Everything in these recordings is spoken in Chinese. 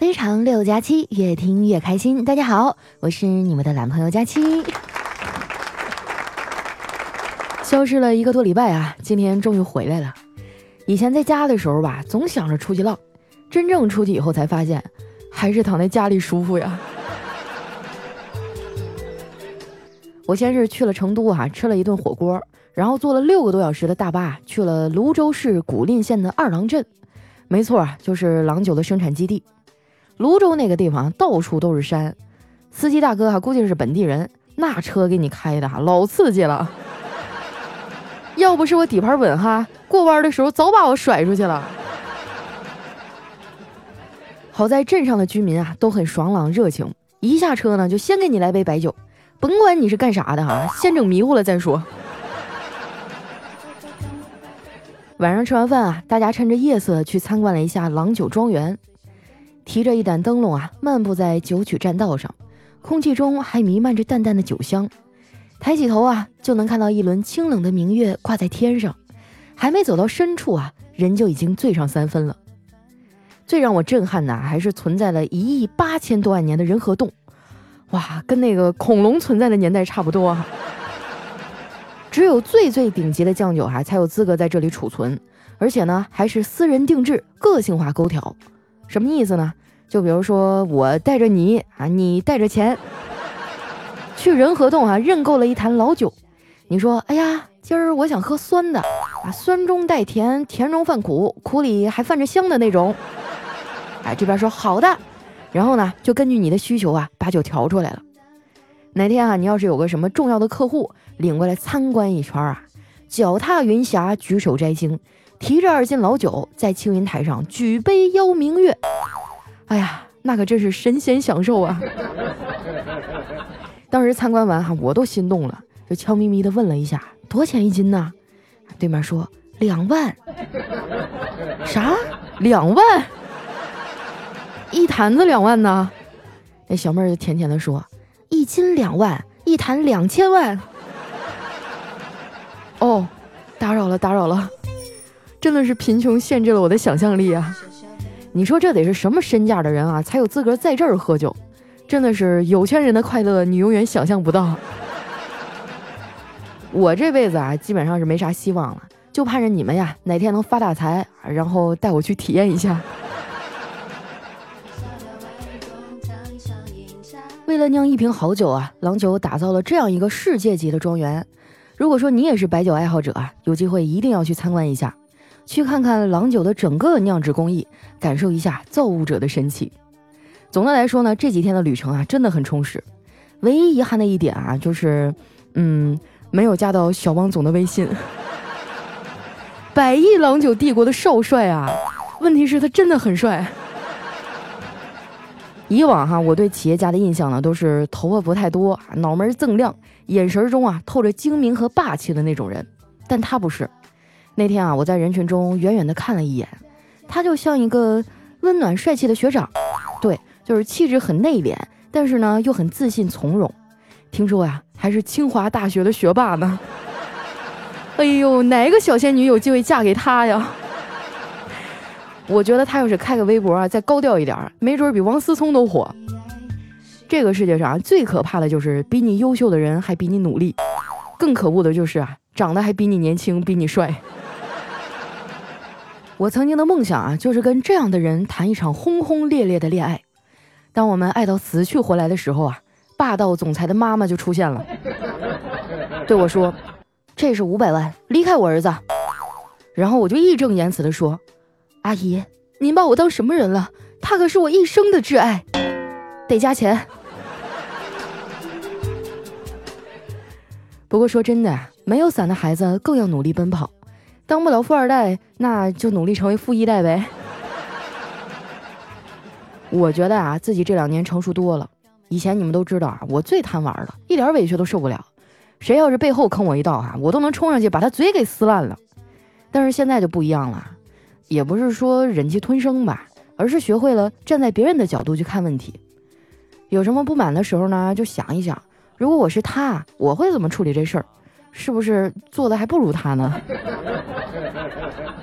非常六加七，越听越开心。大家好，我是你们的男朋友佳期。消失了一个多礼拜啊，今天终于回来了。以前在家的时候吧，总想着出去浪，真正出去以后才发现，还是躺在家里舒服呀。我先是去了成都哈，吃了一顿火锅，然后坐了六个多小时的大巴去了泸州市古蔺县的二郎镇，没错啊，就是郎酒的生产基地。泸州那个地方到处都是山，司机大哥哈估计是本地人，那车给你开的哈老刺激了。要不是我底盘稳哈，过弯的时候早把我甩出去了。好在镇上的居民啊都很爽朗热情，一下车呢就先给你来杯白酒，甭管你是干啥的哈，先整迷糊了再说。晚上吃完饭啊，大家趁着夜色去参观了一下郎酒庄园。提着一盏灯笼啊，漫步在九曲栈道上，空气中还弥漫着淡淡的酒香。抬起头啊，就能看到一轮清冷的明月挂在天上。还没走到深处啊，人就已经醉上三分了。最让我震撼的还是存在了一亿八千多万年的人和洞，哇，跟那个恐龙存在的年代差不多啊。只有最最顶级的酱酒哈，才有资格在这里储存，而且呢，还是私人定制、个性化勾调。什么意思呢？就比如说我带着你啊，你带着钱去仁和洞啊，认购了一坛老酒。你说，哎呀，今儿我想喝酸的啊，酸中带甜，甜中泛苦，苦里还泛着香的那种。哎，这边说好的，然后呢，就根据你的需求啊，把酒调出来了。哪天啊，你要是有个什么重要的客户领过来参观一圈啊，脚踏云霞，举手摘星。提着二斤老酒，在青云台上举杯邀明月，哎呀，那可真是神仙享受啊！当时参观完哈，我都心动了，就悄咪咪的问了一下，多钱一斤呢？对面说两万。啥？两万？一坛子两万呢？那小妹儿就甜甜的说，一斤两万，一坛两千万。哦，打扰了，打扰了。真的是贫穷限制了我的想象力啊！你说这得是什么身价的人啊，才有资格在这儿喝酒？真的是有钱人的快乐，你永远想象不到。我这辈子啊，基本上是没啥希望了，就盼着你们呀，哪天能发大财，然后带我去体验一下。为了酿一瓶好酒啊，郎酒打造了这样一个世界级的庄园。如果说你也是白酒爱好者啊，有机会一定要去参观一下。去看看郎酒的整个酿制工艺，感受一下造物者的神奇。总的来说呢，这几天的旅程啊，真的很充实。唯一遗憾的一点啊，就是，嗯，没有加到小汪总的微信。百亿郎酒帝国的少帅啊，问题是他真的很帅。以往哈，我对企业家的印象呢，都是头发不太多，脑门锃亮，眼神中啊透着精明和霸气的那种人，但他不是。那天啊，我在人群中远远的看了一眼，他就像一个温暖帅气的学长，对，就是气质很内敛，但是呢又很自信从容。听说呀，还是清华大学的学霸呢。哎呦，哪个小仙女有机会嫁给他呀？我觉得他要是开个微博啊，再高调一点，没准比王思聪都火。这个世界上最可怕的就是比你优秀的人还比你努力，更可恶的就是啊，长得还比你年轻，比你帅。我曾经的梦想啊，就是跟这样的人谈一场轰轰烈烈的恋爱。当我们爱到死去活来的时候啊，霸道总裁的妈妈就出现了，对我说：“这是五百万，离开我儿子。”然后我就义正言辞地说：“阿姨，您把我当什么人了？他可是我一生的挚爱，得加钱。”不过说真的，没有伞的孩子更要努力奔跑。当不了富二代，那就努力成为富一代呗。我觉得啊，自己这两年成熟多了。以前你们都知道啊，我最贪玩了，一点委屈都受不了。谁要是背后坑我一道啊，我都能冲上去把他嘴给撕烂了。但是现在就不一样了，也不是说忍气吞声吧，而是学会了站在别人的角度去看问题。有什么不满的时候呢，就想一想，如果我是他，我会怎么处理这事儿？是不是做的还不如他呢？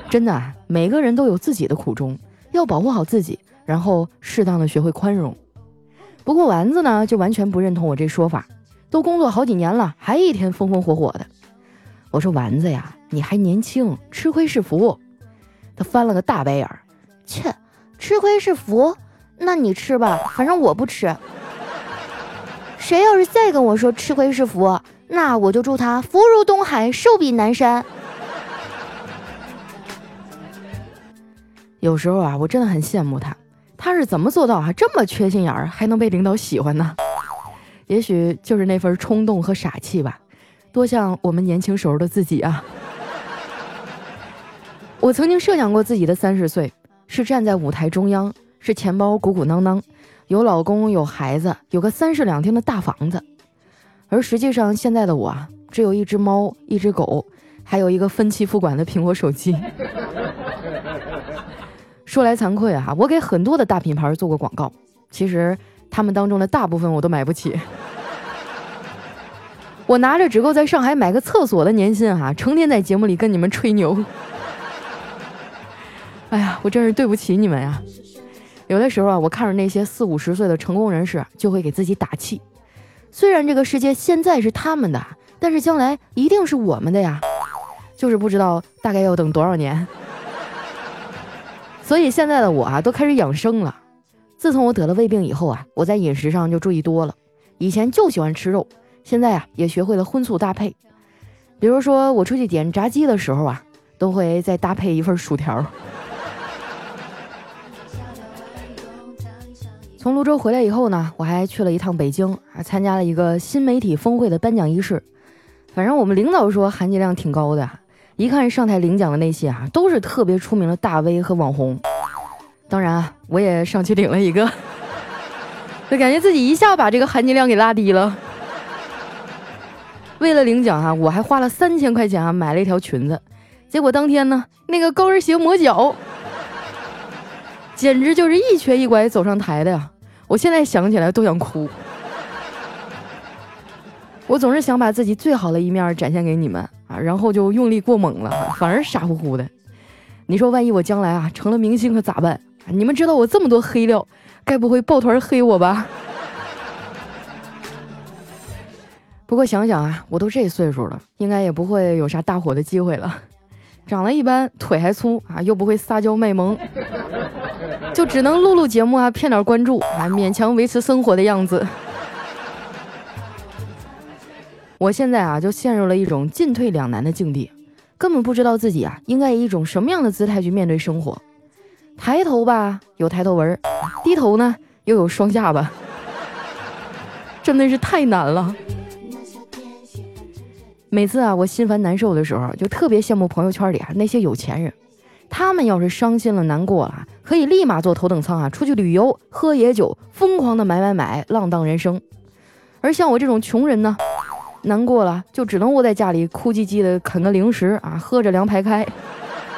真的，每个人都有自己的苦衷，要保护好自己，然后适当的学会宽容。不过丸子呢，就完全不认同我这说法，都工作好几年了，还一天风风火火的。我说丸子呀，你还年轻，吃亏是福。他翻了个大白眼儿，切，吃亏是福？那你吃吧，反正我不吃。谁要是再跟我说吃亏是福，那我就祝他福如东海，寿比南山。有时候啊，我真的很羡慕他，他是怎么做到啊这么缺心眼儿还能被领导喜欢呢？也许就是那份冲动和傻气吧，多像我们年轻时候的自己啊！我曾经设想过自己的三十岁是站在舞台中央，是钱包鼓鼓囊囊。有老公有孩子，有个三室两厅的大房子，而实际上现在的我啊，只有一只猫，一只狗，还有一个分期付款的苹果手机。说来惭愧啊，我给很多的大品牌做过广告，其实他们当中的大部分我都买不起。我拿着只够在上海买个厕所的年薪哈，成天在节目里跟你们吹牛。哎呀，我真是对不起你们呀。有的时候啊，我看着那些四五十岁的成功人士，就会给自己打气。虽然这个世界现在是他们的，但是将来一定是我们的呀。就是不知道大概要等多少年。所以现在的我啊，都开始养生了。自从我得了胃病以后啊，我在饮食上就注意多了。以前就喜欢吃肉，现在啊，也学会了荤素搭配。比如说我出去点炸鸡的时候啊，都会再搭配一份薯条。从泸州回来以后呢，我还去了一趟北京，还，参加了一个新媒体峰会的颁奖仪式。反正我们领导说含金量挺高的，一看上台领奖的那些啊，都是特别出名的大 V 和网红。当然啊，我也上去领了一个，就感觉自己一下把这个含金量给拉低了。为了领奖哈，我还花了三千块钱啊买了一条裙子，结果当天呢，那个高跟鞋磨脚，简直就是一瘸一拐走上台的呀。我现在想起来都想哭。我总是想把自己最好的一面展现给你们啊，然后就用力过猛了，反而傻乎乎的。你说万一我将来啊成了明星可咋办？你们知道我这么多黑料，该不会抱团黑我吧？不过想想啊，我都这岁数了，应该也不会有啥大火的机会了。长得一般，腿还粗啊，又不会撒娇卖萌。就只能录录节目啊，骗点关注啊，勉强维持生活的样子。我现在啊，就陷入了一种进退两难的境地，根本不知道自己啊，应该以一种什么样的姿态去面对生活。抬头吧，有抬头纹；低头呢，又有双下巴，真的是太难了。每次啊，我心烦难受的时候，就特别羡慕朋友圈里啊那些有钱人。他们要是伤心了、难过了，可以立马坐头等舱啊，出去旅游、喝野酒、疯狂的买买买，浪荡人生。而像我这种穷人呢，难过了就只能窝在家里哭唧唧的啃个零食啊，喝着凉白开，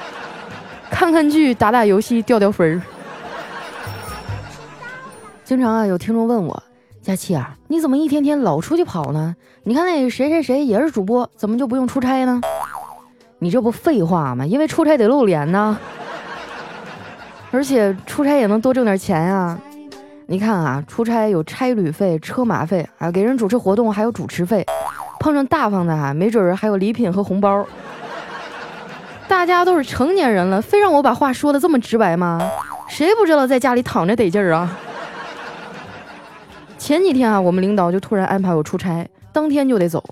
看看剧、打打游戏、掉掉分儿。经常啊，有听众问我，佳琪啊，你怎么一天天老出去跑呢？你看那谁谁谁也是主播，怎么就不用出差呢？你这不废话吗？因为出差得露脸呢，而且出差也能多挣点钱呀。你看啊，出差有差旅费、车马费啊，给人主持活动还有主持费，碰上大方的啊，没准儿还有礼品和红包。大家都是成年人了，非让我把话说的这么直白吗？谁不知道在家里躺着得劲儿啊？前几天啊，我们领导就突然安排我出差，当天就得走。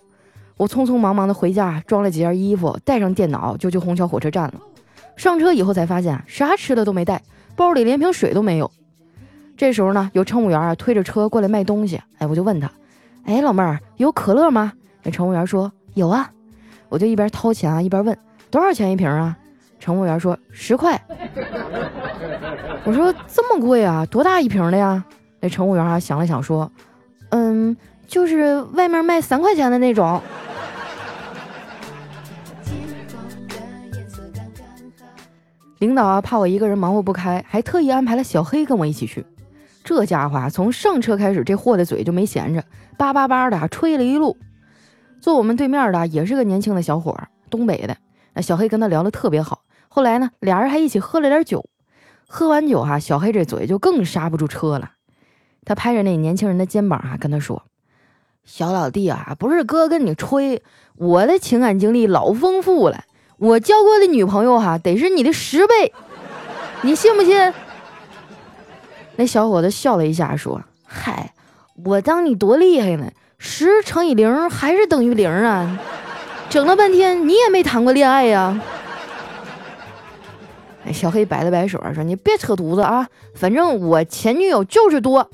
我匆匆忙忙的回家，装了几件衣服，带上电脑就去虹桥火车站了。上车以后才发现啥吃的都没带，包里连瓶水都没有。这时候呢，有乘务员啊推着车过来卖东西，哎，我就问他，哎，老妹儿有可乐吗？那乘务员说有啊。我就一边掏钱啊一边问多少钱一瓶啊？乘务员说十块。我说这么贵啊？多大一瓶的呀？那乘务员啊想了想说，嗯，就是外面卖三块钱的那种。领导啊，怕我一个人忙活不开，还特意安排了小黑跟我一起去。这家伙，从上车开始，这货的嘴就没闲着，叭叭叭的吹了一路。坐我们对面的也是个年轻的小伙，东北的。那小黑跟他聊得特别好。后来呢，俩人还一起喝了点酒。喝完酒哈，小黑这嘴就更刹不住车了。他拍着那年轻人的肩膀啊，跟他说：“小老弟啊，不是哥跟你吹，我的情感经历老丰富了，我交过的女朋友哈，得是你的十倍，你信不信？”那小伙子笑了一下，说：“嗨，我当你多厉害呢？十乘以零还是等于零啊？整了半天你也没谈过恋爱呀？”哎小黑摆了摆手说：“你别扯犊子啊，反正我前女友就是多。”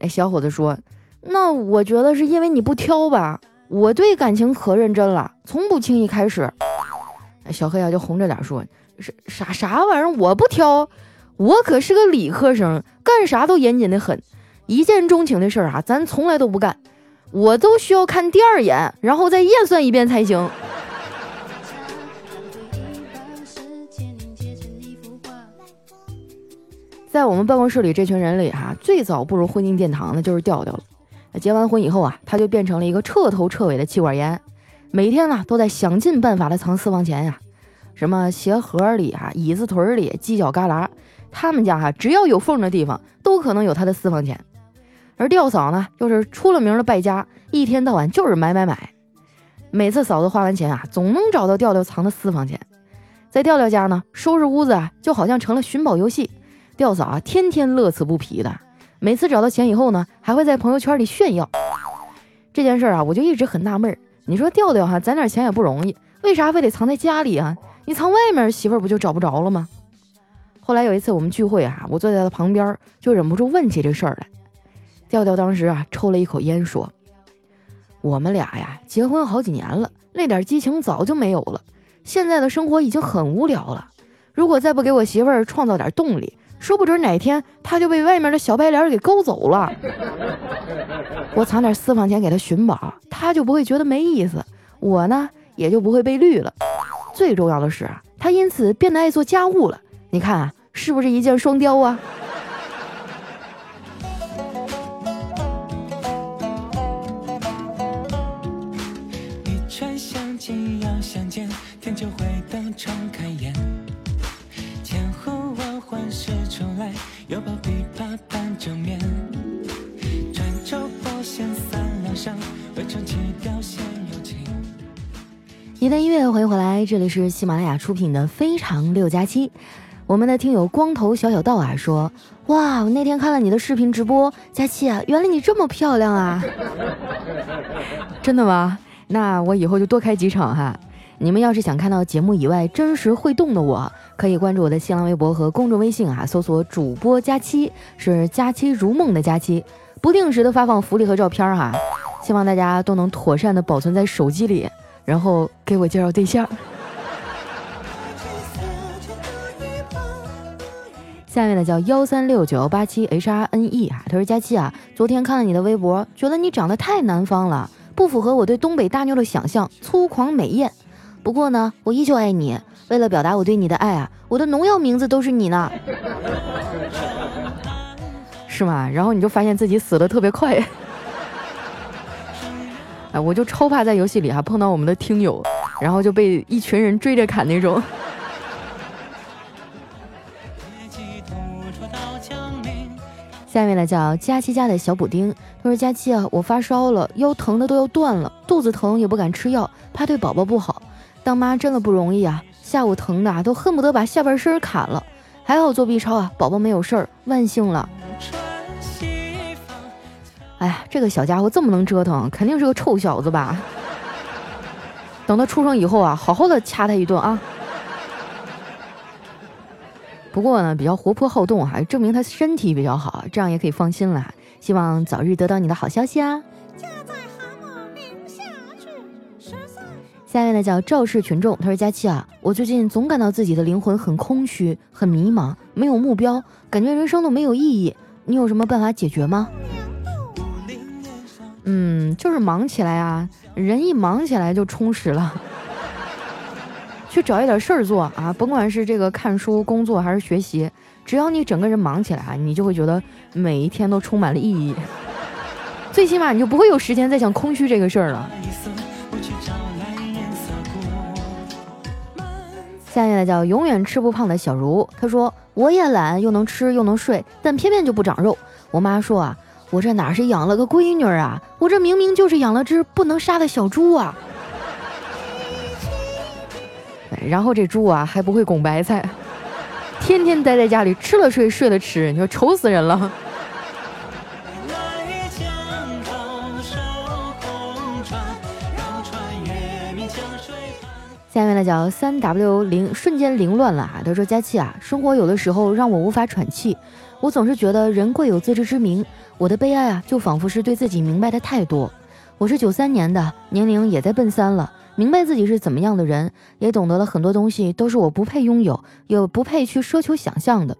哎，小伙子说：“那我觉得是因为你不挑吧？我对感情可认真了，从不轻易开始。”小黑啊就红着脸说：“啥啥啥玩意儿？我不挑，我可是个理科生，干啥都严谨的很。一见钟情的事儿啊，咱从来都不干，我都需要看第二眼，然后再验算一遍才行。”在我们办公室里，这群人里哈，最早步入婚姻殿堂的就是调调了。那结完婚以后啊，他就变成了一个彻头彻尾的妻管严，每天呢都在想尽办法的藏私房钱呀，什么鞋盒里啊、椅子腿里、犄角旮旯，他们家哈只要有缝的地方，都可能有他的私房钱。而调嫂呢，又是出了名的败家，一天到晚就是买买买。每次嫂子花完钱啊，总能找到调调藏的私房钱。在调调家呢，收拾屋子啊，就好像成了寻宝游戏。吊嫂啊，天天乐此不疲的，每次找到钱以后呢，还会在朋友圈里炫耀。这件事啊，我就一直很纳闷儿。你说调调哈，攒点钱也不容易，为啥非得藏在家里啊？你藏外面，媳妇儿不就找不着了吗？后来有一次我们聚会啊，我坐在他旁边，就忍不住问起这事儿来。调调当时啊，抽了一口烟说：“我们俩呀，结婚好几年了，那点激情早就没有了。现在的生活已经很无聊了，如果再不给我媳妇儿创造点动力。”说不准哪天他就被外面的小白脸给勾走了。我藏点私房钱给他寻宝，他就不会觉得没意思，我呢也就不会被绿了。最重要的是啊，他因此变得爱做家务了。你看啊，是不是一箭双雕啊？一段音乐，欢迎回来，这里是喜马拉雅出品的《非常六加七》。我们的听友光头小小道啊说：“哇，我那天看了你的视频直播，佳期啊，原来你这么漂亮啊！真的吗？那我以后就多开几场哈。你们要是想看到节目以外真实会动的我，可以关注我的新浪微博和公众微信啊，搜索主播佳期，是佳期如梦的佳期，不定时的发放福利和照片哈，希望大家都能妥善的保存在手机里。”然后给我介绍对象。下面呢叫幺三六九幺八七 H R N E 啊，他说佳期啊，昨天看了你的微博，觉得你长得太南方了，不符合我对东北大妞的想象，粗狂美艳。不过呢，我依旧爱你。为了表达我对你的爱啊，我的农药名字都是你呢，是吗？然后你就发现自己死的特别快。哎，我就超怕在游戏里哈碰到我们的听友，然后就被一群人追着砍那种。下面呢叫佳期家的小补丁，他说：“佳期啊，我发烧了，腰疼的都要断了，肚子疼也不敢吃药，怕对宝宝不好。当妈真的不容易啊，下午疼的啊都恨不得把下半身砍了，还好做 B 超啊，宝宝没有事儿，万幸了。”哎呀，这个小家伙这么能折腾，肯定是个臭小子吧？等他出生以后啊，好好的掐他一顿啊！不过呢，比较活泼好动哈，证明他身体比较好，这样也可以放心了。希望早日得到你的好消息啊！下面呢叫赵氏群众，他说：“佳期啊，我最近总感到自己的灵魂很空虚、很迷茫，没有目标，感觉人生都没有意义。你有什么办法解决吗？”嗯，就是忙起来啊，人一忙起来就充实了。去找一点事儿做啊，甭管是这个看书、工作还是学习，只要你整个人忙起来啊，你就会觉得每一天都充满了意义。最起码你就不会有时间再想空虚这个事儿了。下面呢叫永远吃不胖的小茹，她说我也懒，又能吃又能睡，但偏偏就不长肉。我妈说啊，我这哪是养了个闺女啊，我这明明就是养了只不能杀的小猪啊。然后这猪啊还不会拱白菜，天天待在家里吃了睡，睡了吃，你说愁死人了。下面呢叫三 W 零瞬间凌乱了啊！他说：“佳琪啊，生活有的时候让我无法喘气，我总是觉得人贵有自知之明，我的悲哀啊，就仿佛是对自己明白的太多。我是九三年的，年龄也在奔三了，明白自己是怎么样的人，也懂得了很多东西都是我不配拥有，又不配去奢求想象的。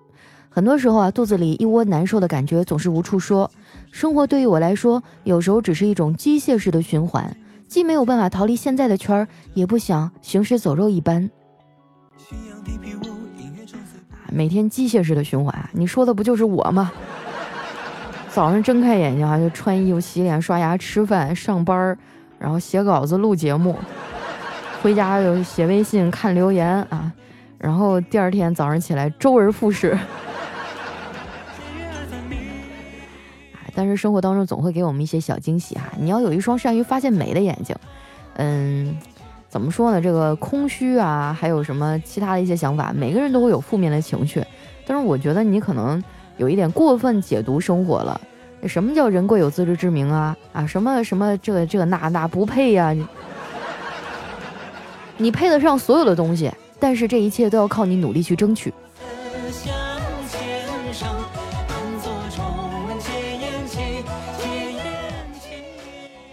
很多时候啊，肚子里一窝难受的感觉总是无处说。生活对于我来说，有时候只是一种机械式的循环。”既没有办法逃离现在的圈儿，也不想行尸走肉一般。每天机械式的循环，你说的不就是我吗？早上睁开眼睛啊，就穿衣服、洗脸、刷牙、吃饭、上班，然后写稿子、录节目，回家就写微信、看留言啊，然后第二天早上起来周而复始。但是生活当中总会给我们一些小惊喜哈，你要有一双善于发现美的眼睛。嗯，怎么说呢？这个空虚啊，还有什么其他的一些想法，每个人都会有负面的情绪。但是我觉得你可能有一点过分解读生活了。什么叫人贵有自知之明啊？啊，什么什么这这那那不配呀？你配得上所有的东西，但是这一切都要靠你努力去争取。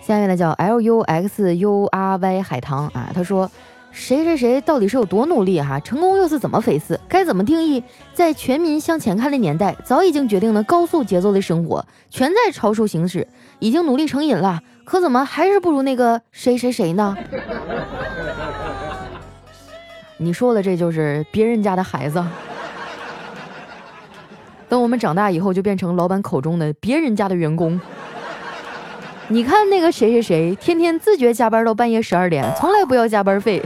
下面的叫 L U X U R Y 海棠啊，他说谁谁谁到底是有多努力哈？成功又是怎么回事？该怎么定义？在全民向前看的年代，早已经决定了高速节奏的生活，全在超速行驶，已经努力成瘾了，可怎么还是不如那个谁谁谁呢？你说的这就是别人家的孩子，等我们长大以后，就变成老板口中的别人家的员工。你看那个谁谁谁，天天自觉加班到半夜十二点，从来不要加班费，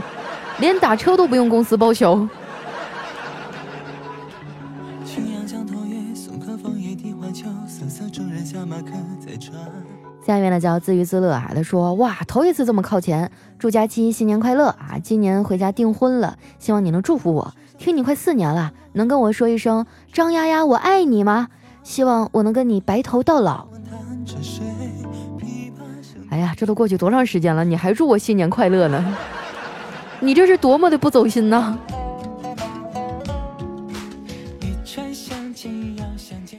连打车都不用公司报销。下面呢叫自娱自乐啊，他说哇，头一次这么靠前，祝佳期新年快乐啊！今年回家订婚了，希望你能祝福我。听你快四年了，能跟我说一声张丫丫我爱你吗？希望我能跟你白头到老。哎呀，这都过去多长时间了，你还祝我新年快乐呢？你这是多么的不走心呢？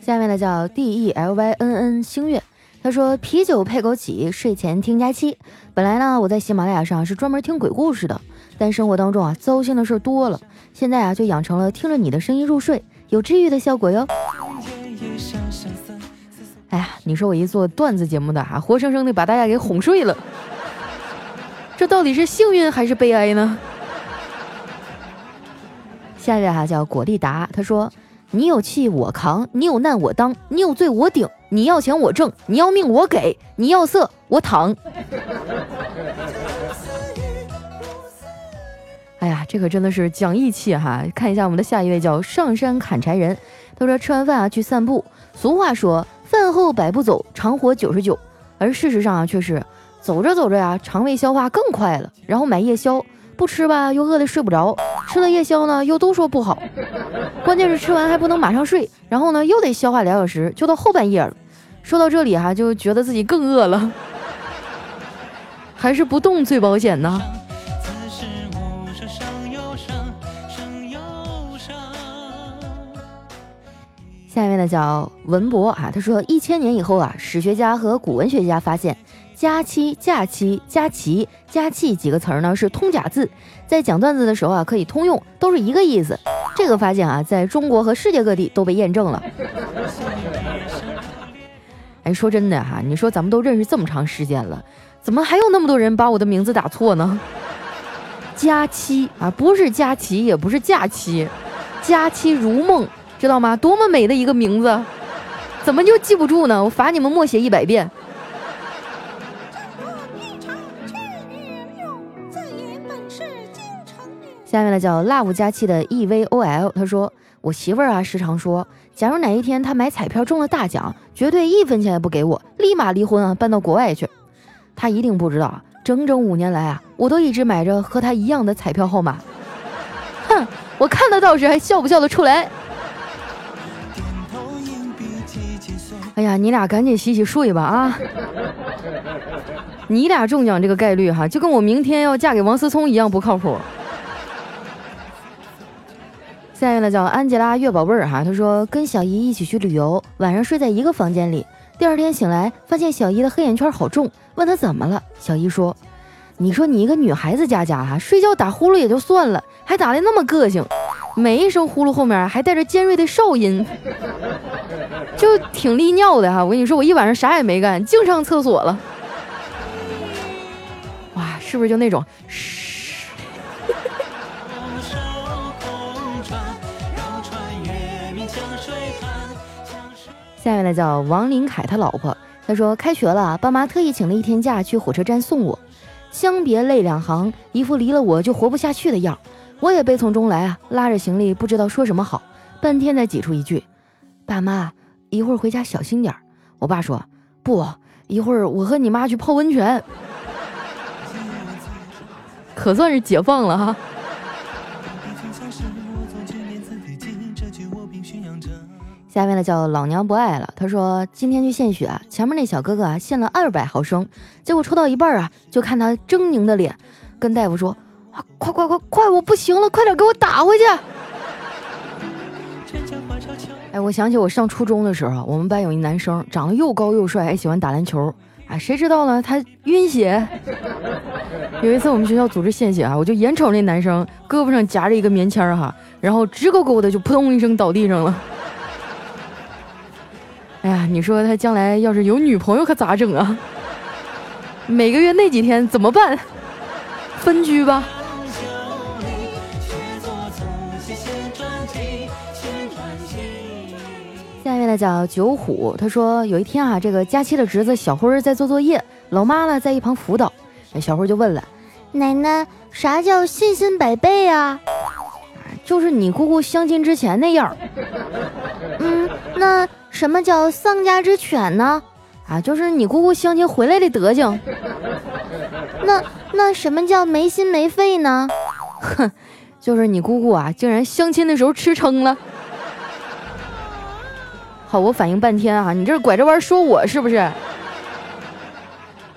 下面的叫 D E L Y N N 星月，他说啤酒配枸杞，睡前听佳期。本来呢，我在喜马拉雅上是专门听鬼故事的，但生活当中啊，糟心的事多了，现在啊，就养成了听着你的声音入睡，有治愈的效果哟。你说我一做段子节目的哈，活生生的把大家给哄睡了，这到底是幸运还是悲哀呢？下一位哈叫果粒达，他说：“你有气我扛，你有难我当，你有罪我顶，你要钱我挣，你要命我给，你要色我躺。”哎呀，这可真的是讲义气哈！看一下我们的下一位叫上山砍柴人，他说吃完饭啊去散步，俗话说。饭后百步走，常活九十九。而事实上啊，却是走着走着呀，肠胃消化更快了。然后买夜宵，不吃吧，又饿得睡不着；吃了夜宵呢，又都说不好。关键是吃完还不能马上睡，然后呢，又得消化俩小时，就到后半夜了。说到这里哈，就觉得自己更饿了，还是不动最保险呢。下面呢叫文博啊，他说一千年以后啊，史学家和古文学家发现“佳期”“假期”“佳期”“佳气”几个词儿呢是通假字，在讲段子的时候啊可以通用，都是一个意思。这个发现啊，在中国和世界各地都被验证了。哎，说真的哈，你说咱们都认识这么长时间了，怎么还有那么多人把我的名字打错呢？佳期啊，不是佳期，也不是假期，佳期如梦。知道吗？多么美的一个名字，怎么就记不住呢？我罚你们默写一百遍。下面呢叫 love 加七的 e v o l，他说我媳妇儿啊时常说，假如哪一天她买彩票中了大奖，绝对一分钱也不给我，立马离婚啊，搬到国外去。她一定不知道，整整五年来啊，我都一直买着和她一样的彩票号码。哼，我看得到时还笑不笑得出来？哎呀，你俩赶紧洗洗睡吧啊！你俩中奖这个概率哈，就跟我明天要嫁给王思聪一样不靠谱。下面呢叫安吉拉月宝贝儿哈，她说跟小姨一起去旅游，晚上睡在一个房间里，第二天醒来发现小姨的黑眼圈好重，问她怎么了，小姨说：“你说你一个女孩子家家哈，睡觉打呼噜也就算了，还打的那么个性，每一声呼噜后面还带着尖锐的哨音，就挺利尿的哈。我跟你说，我一晚上啥也没干，净上厕所了。哇，是不是就那种？”下面呢叫王林凯他老婆，他说开学了，爸妈特意请了一天假去火车站送我，相别泪两行，一副离了我就活不下去的样。我也悲从中来啊，拉着行李不知道说什么好，半天才挤出一句：“爸妈，一会儿回家小心点。”我爸说：“不，一会儿我和你妈去泡温泉。”可算是解放了哈。下面呢叫老娘不爱了。他说今天去献血啊，前面那小哥哥啊献了二百毫升，结果抽到一半啊，就看他狰狞的脸，跟大夫说：“啊，快快快快，我不行了，快点给我打回去！”哎，我想起我上初中的时候，我们班有一男生长得又高又帅，还喜欢打篮球。啊，谁知道呢？他晕血。有一次我们学校组织献血啊，我就眼瞅那男生胳膊上夹着一个棉签哈，然后直勾勾的就扑通一声倒地上了。哎呀，你说他将来要是有女朋友可咋整啊？每个月那几天怎么办？分居吧。下面呢叫九虎，他说有一天啊，这个佳期的侄子小辉在做作业，老妈呢在一旁辅导，小辉就问了：“奶奶，啥叫信心百倍啊？”就是你姑姑相亲之前那样。嗯，那。什么叫丧家之犬呢？啊，就是你姑姑相亲回来的德行。那那什么叫没心没肺呢？哼，就是你姑姑啊，竟然相亲的时候吃撑了。好，我反应半天啊，你这拐着弯说我是不是？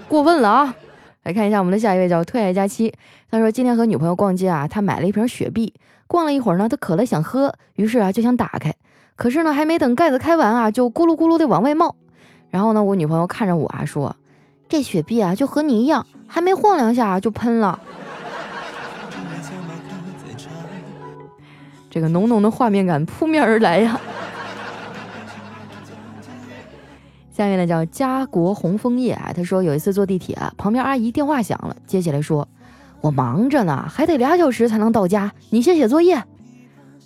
过分了啊！来看一下我们的下一位叫特爱佳期，他说今天和女朋友逛街啊，他买了一瓶雪碧，逛了一会儿呢，他渴了想喝，于是啊就想打开。可是呢，还没等盖子开完啊，就咕噜咕噜的往外冒。然后呢，我女朋友看着我啊，说：“这雪碧啊，就和你一样，还没晃两下就喷了。”这个浓浓的画面感扑面而来呀。下面呢叫家国红枫叶啊，他说有一次坐地铁，旁边阿姨电话响了，接起来说：“我忙着呢，还得俩小时才能到家，你先写作业。”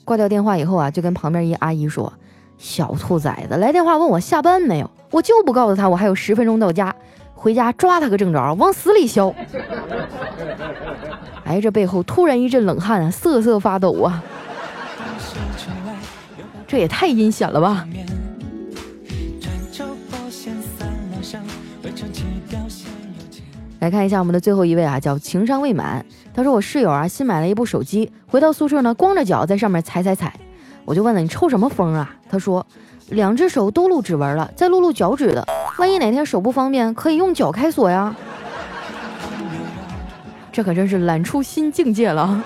挂掉电话以后啊，就跟旁边一阿姨说：“小兔崽子来电话问我下班没有，我就不告诉他我还有十分钟到家，回家抓他个正着，往死里削。”哎，这背后突然一阵冷汗啊，瑟瑟发抖啊，这也太阴险了吧！来看一下我们的最后一位啊，叫情商未满。他说我室友啊新买了一部手机，回到宿舍呢光着脚在上面踩踩踩。我就问了你抽什么风啊？他说两只手都露指纹了，再露露脚趾的，万一哪天手不方便，可以用脚开锁呀。这可真是懒出新境界了。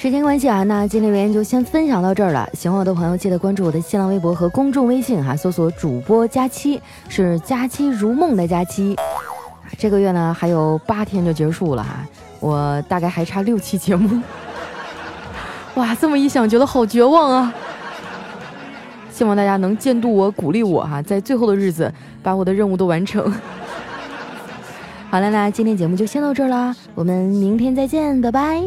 时间关系啊，那今天留言就先分享到这儿了。喜欢我的朋友，记得关注我的新浪微博和公众微信哈，搜索主播佳期，是佳期如梦的佳期。这个月呢还有八天就结束了哈，我大概还差六期节目。哇，这么一想，觉得好绝望啊！希望大家能监督我、鼓励我哈，在最后的日子把我的任务都完成。好了，那今天节目就先到这儿啦，我们明天再见，拜拜。